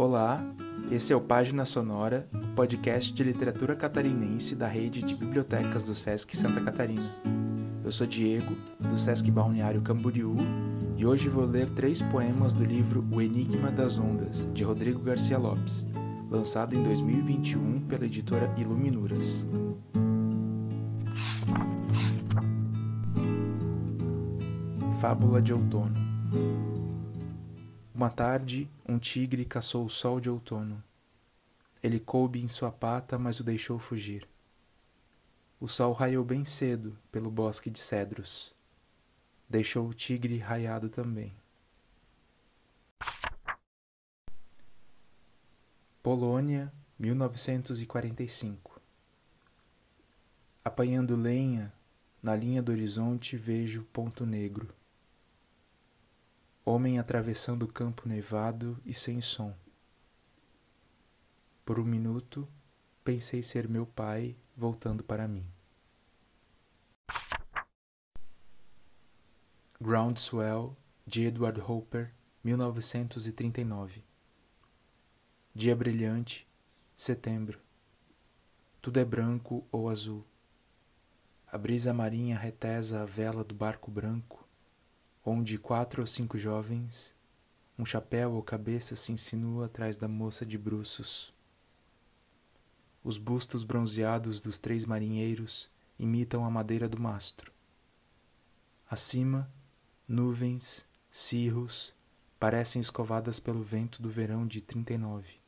Olá, esse é o Página Sonora, podcast de literatura catarinense da rede de bibliotecas do Sesc Santa Catarina. Eu sou Diego, do Sesc Balneário Camboriú, e hoje vou ler três poemas do livro O Enigma das Ondas, de Rodrigo Garcia Lopes, lançado em 2021 pela editora Iluminuras. Fábula de Outono Uma tarde, um tigre caçou o sol de outono. Ele coube em sua pata, mas o deixou fugir. O sol raiou bem cedo pelo bosque de cedros. Deixou o tigre raiado também. Polônia, 1945 Apanhando lenha, na linha do horizonte vejo ponto negro homem atravessando o campo nevado e sem som. Por um minuto, pensei ser meu pai voltando para mim. Groundswell, de Edward Hopper, 1939. Dia brilhante, setembro. Tudo é branco ou azul. A brisa marinha retesa a vela do barco branco onde quatro ou cinco jovens, um chapéu ou cabeça se insinua atrás da moça de bruços. Os bustos bronzeados dos três marinheiros imitam a madeira do mastro. Acima, nuvens, cirros, parecem escovadas pelo vento do verão de 39.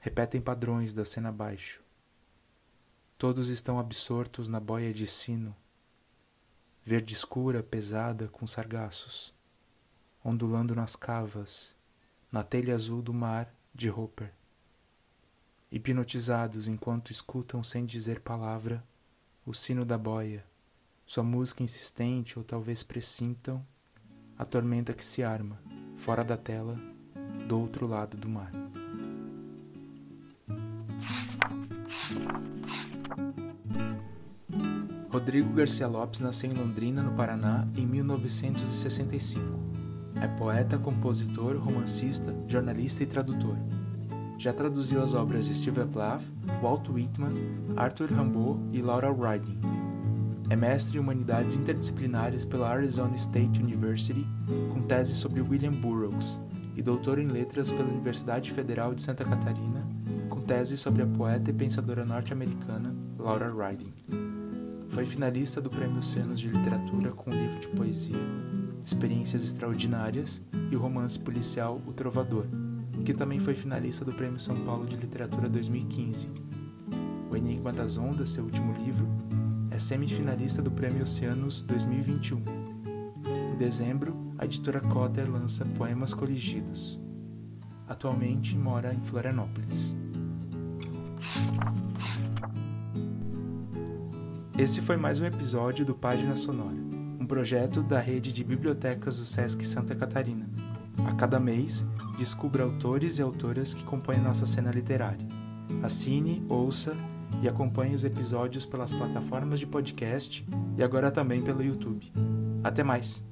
Repetem padrões da cena abaixo. Todos estão absortos na boia de sino verde escura pesada com sargaços, ondulando nas cavas, na telha azul do mar de Hopper. Hipnotizados enquanto escutam sem dizer palavra o sino da boia, sua música insistente ou talvez pressintam a tormenta que se arma, fora da tela, do outro lado do mar. Rodrigo Garcia Lopes nasceu em Londrina, no Paraná, em 1965. É poeta, compositor, romancista, jornalista e tradutor. Já traduziu as obras de Sylvia Plath, Walt Whitman, Arthur Rimbaud e Laura Riding. É mestre em Humanidades Interdisciplinares pela Arizona State University, com tese sobre William Burroughs, e doutor em Letras pela Universidade Federal de Santa Catarina, com tese sobre a poeta e pensadora norte-americana Laura Riding. Foi finalista do Prêmio Oceanos de Literatura com o livro de poesia Experiências Extraordinárias e o romance policial O Trovador, que também foi finalista do Prêmio São Paulo de Literatura 2015. O Enigma das Ondas, seu último livro, é semifinalista do Prêmio Oceanos 2021. Em dezembro, a editora Cotter lança Poemas Coligidos. Atualmente mora em Florianópolis. Esse foi mais um episódio do Página Sonora, um projeto da rede de bibliotecas do Sesc Santa Catarina. A cada mês, descubra autores e autoras que compõem nossa cena literária. Assine, ouça e acompanhe os episódios pelas plataformas de podcast e agora também pelo YouTube. Até mais!